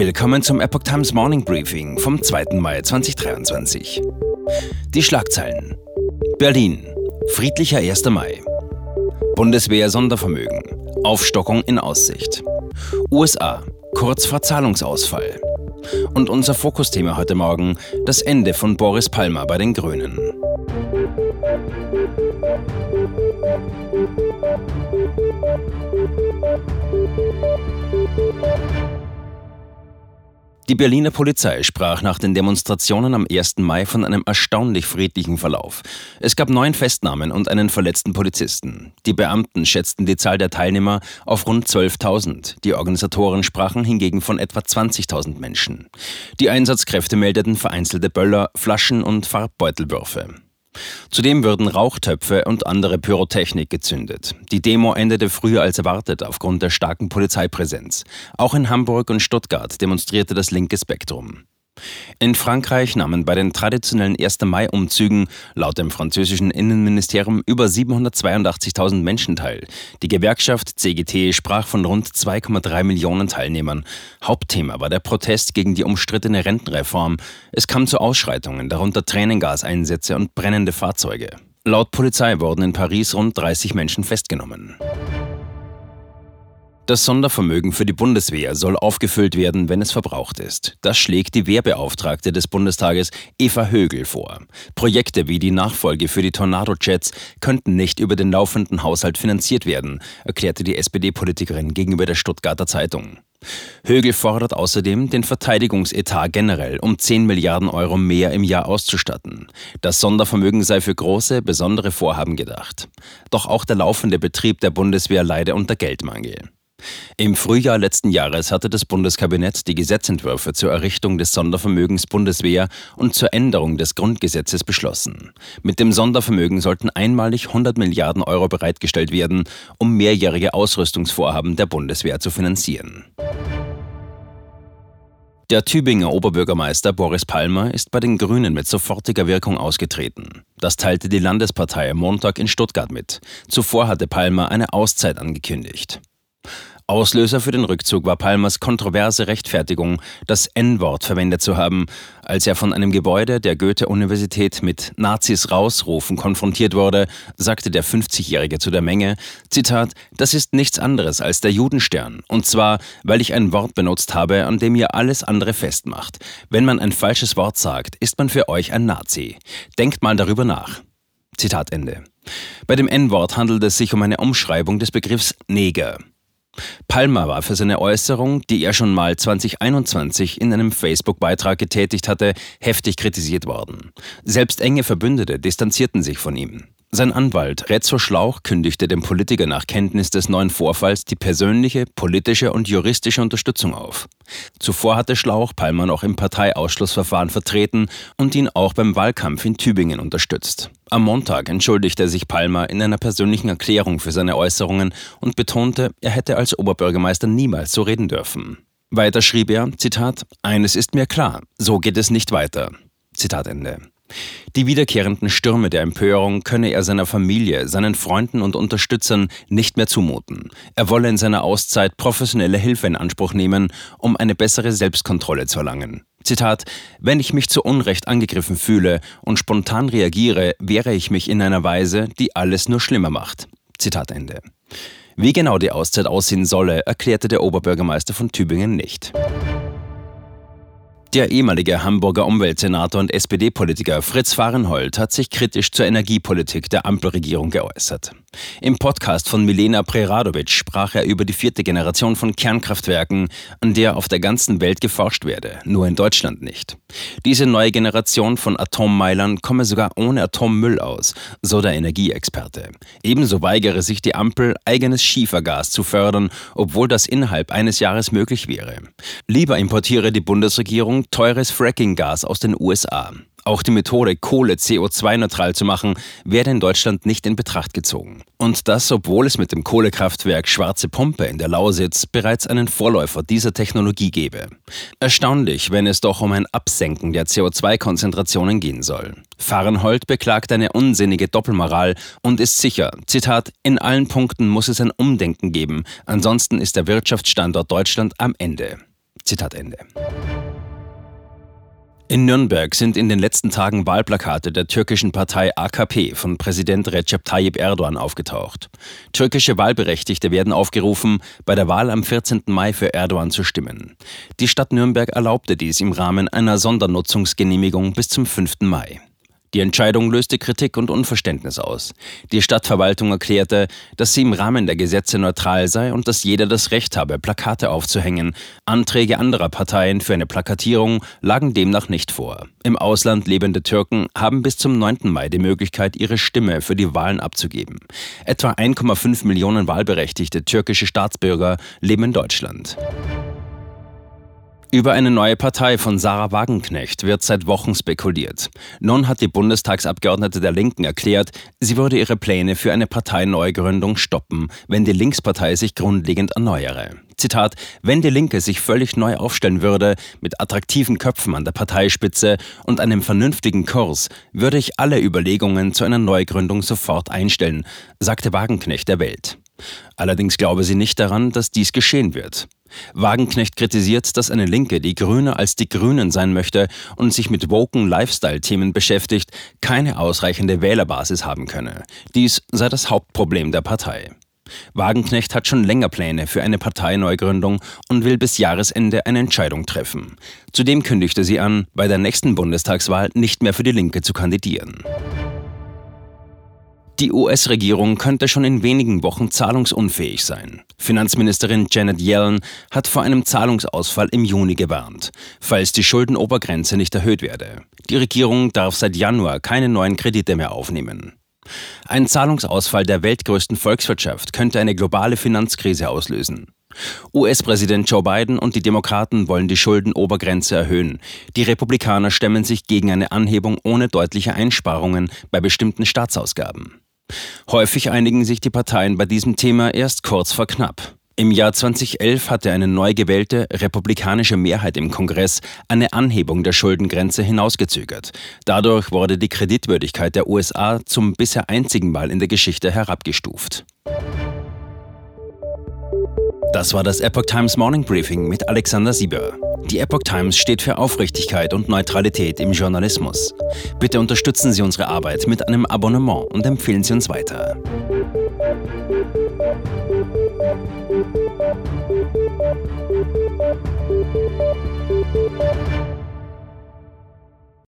Willkommen zum Epoch Times Morning Briefing vom 2. Mai 2023. Die Schlagzeilen. Berlin. Friedlicher 1. Mai. Bundeswehr Sondervermögen. Aufstockung in Aussicht. USA. Kurz vor Zahlungsausfall. Und unser Fokusthema heute Morgen: das Ende von Boris Palmer bei den Grünen. Die Berliner Polizei sprach nach den Demonstrationen am 1. Mai von einem erstaunlich friedlichen Verlauf. Es gab neun Festnahmen und einen verletzten Polizisten. Die Beamten schätzten die Zahl der Teilnehmer auf rund 12.000. Die Organisatoren sprachen hingegen von etwa 20.000 Menschen. Die Einsatzkräfte meldeten vereinzelte Böller, Flaschen und Farbbeutelwürfe. Zudem würden Rauchtöpfe und andere Pyrotechnik gezündet. Die Demo endete früher als erwartet aufgrund der starken Polizeipräsenz. Auch in Hamburg und Stuttgart demonstrierte das linke Spektrum. In Frankreich nahmen bei den traditionellen 1. Mai-Umzügen laut dem französischen Innenministerium über 782.000 Menschen teil. Die Gewerkschaft CGT sprach von rund 2,3 Millionen Teilnehmern. Hauptthema war der Protest gegen die umstrittene Rentenreform. Es kam zu Ausschreitungen, darunter Tränengaseinsätze und brennende Fahrzeuge. Laut Polizei wurden in Paris rund 30 Menschen festgenommen. Das Sondervermögen für die Bundeswehr soll aufgefüllt werden, wenn es verbraucht ist. Das schlägt die Wehrbeauftragte des Bundestages Eva Högel vor. Projekte wie die Nachfolge für die Tornado-Jets könnten nicht über den laufenden Haushalt finanziert werden, erklärte die SPD-Politikerin gegenüber der Stuttgarter Zeitung. Högel fordert außerdem, den Verteidigungsetat generell um 10 Milliarden Euro mehr im Jahr auszustatten. Das Sondervermögen sei für große, besondere Vorhaben gedacht. Doch auch der laufende Betrieb der Bundeswehr leide unter Geldmangel. Im Frühjahr letzten Jahres hatte das Bundeskabinett die Gesetzentwürfe zur Errichtung des Sondervermögens Bundeswehr und zur Änderung des Grundgesetzes beschlossen. Mit dem Sondervermögen sollten einmalig 100 Milliarden Euro bereitgestellt werden, um mehrjährige Ausrüstungsvorhaben der Bundeswehr zu finanzieren. Der Tübinger Oberbürgermeister Boris Palmer ist bei den Grünen mit sofortiger Wirkung ausgetreten. Das teilte die Landespartei am Montag in Stuttgart mit. Zuvor hatte Palmer eine Auszeit angekündigt. Auslöser für den Rückzug war Palmers kontroverse Rechtfertigung, das N-Wort verwendet zu haben, als er von einem Gebäude der Goethe-Universität mit Nazis rausrufen konfrontiert wurde, sagte der 50-Jährige zu der Menge, Zitat, das ist nichts anderes als der Judenstern, und zwar, weil ich ein Wort benutzt habe, an dem ihr alles andere festmacht. Wenn man ein falsches Wort sagt, ist man für euch ein Nazi. Denkt mal darüber nach. Zitat Ende. Bei dem N-Wort handelt es sich um eine Umschreibung des Begriffs Neger. Palmer war für seine Äußerung, die er schon mal 2021 in einem Facebook-Beitrag getätigt hatte, heftig kritisiert worden. Selbst enge Verbündete distanzierten sich von ihm. Sein Anwalt Rezzo Schlauch kündigte dem Politiker nach Kenntnis des neuen Vorfalls die persönliche, politische und juristische Unterstützung auf. Zuvor hatte Schlauch Palmer noch im Parteiausschlussverfahren vertreten und ihn auch beim Wahlkampf in Tübingen unterstützt. Am Montag entschuldigte sich Palmer in einer persönlichen Erklärung für seine Äußerungen und betonte, er hätte als Oberbürgermeister niemals so reden dürfen. Weiter schrieb er, Zitat, eines ist mir klar, so geht es nicht weiter. Zitat Ende. Die wiederkehrenden Stürme der Empörung könne er seiner Familie, seinen Freunden und Unterstützern nicht mehr zumuten. Er wolle in seiner Auszeit professionelle Hilfe in Anspruch nehmen, um eine bessere Selbstkontrolle zu erlangen. Zitat, wenn ich mich zu Unrecht angegriffen fühle und spontan reagiere, wehre ich mich in einer Weise, die alles nur schlimmer macht. Zitat Ende. Wie genau die Auszeit aussehen solle, erklärte der Oberbürgermeister von Tübingen nicht. Der ehemalige Hamburger Umweltsenator und SPD-Politiker Fritz Fahrenhold hat sich kritisch zur Energiepolitik der Ampelregierung geäußert. Im Podcast von Milena Preradovic sprach er über die vierte Generation von Kernkraftwerken, an der auf der ganzen Welt geforscht werde, nur in Deutschland nicht. Diese neue Generation von Atommeilern komme sogar ohne Atommüll aus, so der Energieexperte. Ebenso weigere sich die Ampel, eigenes Schiefergas zu fördern, obwohl das innerhalb eines Jahres möglich wäre. Lieber importiere die Bundesregierung teures Frackinggas aus den USA. Auch die Methode, Kohle CO2-neutral zu machen, werde in Deutschland nicht in Betracht gezogen. Und das, obwohl es mit dem Kohlekraftwerk Schwarze Pumpe in der Lausitz bereits einen Vorläufer dieser Technologie gebe. Erstaunlich, wenn es doch um ein Absenken der CO2-Konzentrationen gehen soll. Fahrenhold beklagt eine unsinnige Doppelmoral und ist sicher, Zitat, in allen Punkten muss es ein Umdenken geben, ansonsten ist der Wirtschaftsstandort Deutschland am Ende. Zitat Ende. In Nürnberg sind in den letzten Tagen Wahlplakate der türkischen Partei AKP von Präsident Recep Tayyip Erdogan aufgetaucht. Türkische Wahlberechtigte werden aufgerufen, bei der Wahl am 14. Mai für Erdogan zu stimmen. Die Stadt Nürnberg erlaubte dies im Rahmen einer Sondernutzungsgenehmigung bis zum 5. Mai. Die Entscheidung löste Kritik und Unverständnis aus. Die Stadtverwaltung erklärte, dass sie im Rahmen der Gesetze neutral sei und dass jeder das Recht habe, Plakate aufzuhängen. Anträge anderer Parteien für eine Plakatierung lagen demnach nicht vor. Im Ausland lebende Türken haben bis zum 9. Mai die Möglichkeit, ihre Stimme für die Wahlen abzugeben. Etwa 1,5 Millionen wahlberechtigte türkische Staatsbürger leben in Deutschland. Über eine neue Partei von Sarah Wagenknecht wird seit Wochen spekuliert. Nun hat die Bundestagsabgeordnete der Linken erklärt, sie würde ihre Pläne für eine Parteineugründung stoppen, wenn die Linkspartei sich grundlegend erneuere. Zitat, wenn die Linke sich völlig neu aufstellen würde, mit attraktiven Köpfen an der Parteispitze und einem vernünftigen Kurs, würde ich alle Überlegungen zu einer Neugründung sofort einstellen, sagte Wagenknecht der Welt. Allerdings glaube sie nicht daran, dass dies geschehen wird. Wagenknecht kritisiert, dass eine Linke, die grüner als die Grünen sein möchte und sich mit woken Lifestyle-Themen beschäftigt, keine ausreichende Wählerbasis haben könne. Dies sei das Hauptproblem der Partei. Wagenknecht hat schon länger Pläne für eine Parteineugründung und will bis Jahresende eine Entscheidung treffen. Zudem kündigte sie an, bei der nächsten Bundestagswahl nicht mehr für die Linke zu kandidieren. Die US-Regierung könnte schon in wenigen Wochen zahlungsunfähig sein. Finanzministerin Janet Yellen hat vor einem Zahlungsausfall im Juni gewarnt, falls die Schuldenobergrenze nicht erhöht werde. Die Regierung darf seit Januar keine neuen Kredite mehr aufnehmen. Ein Zahlungsausfall der weltgrößten Volkswirtschaft könnte eine globale Finanzkrise auslösen. US-Präsident Joe Biden und die Demokraten wollen die Schuldenobergrenze erhöhen. Die Republikaner stemmen sich gegen eine Anhebung ohne deutliche Einsparungen bei bestimmten Staatsausgaben. Häufig einigen sich die Parteien bei diesem Thema erst kurz vor knapp. Im Jahr 2011 hatte eine neu gewählte republikanische Mehrheit im Kongress eine Anhebung der Schuldengrenze hinausgezögert. Dadurch wurde die Kreditwürdigkeit der USA zum bisher einzigen Mal in der Geschichte herabgestuft. Das war das Epoch Times Morning Briefing mit Alexander Sieber. Die Epoch Times steht für Aufrichtigkeit und Neutralität im Journalismus. Bitte unterstützen Sie unsere Arbeit mit einem Abonnement und empfehlen Sie uns weiter.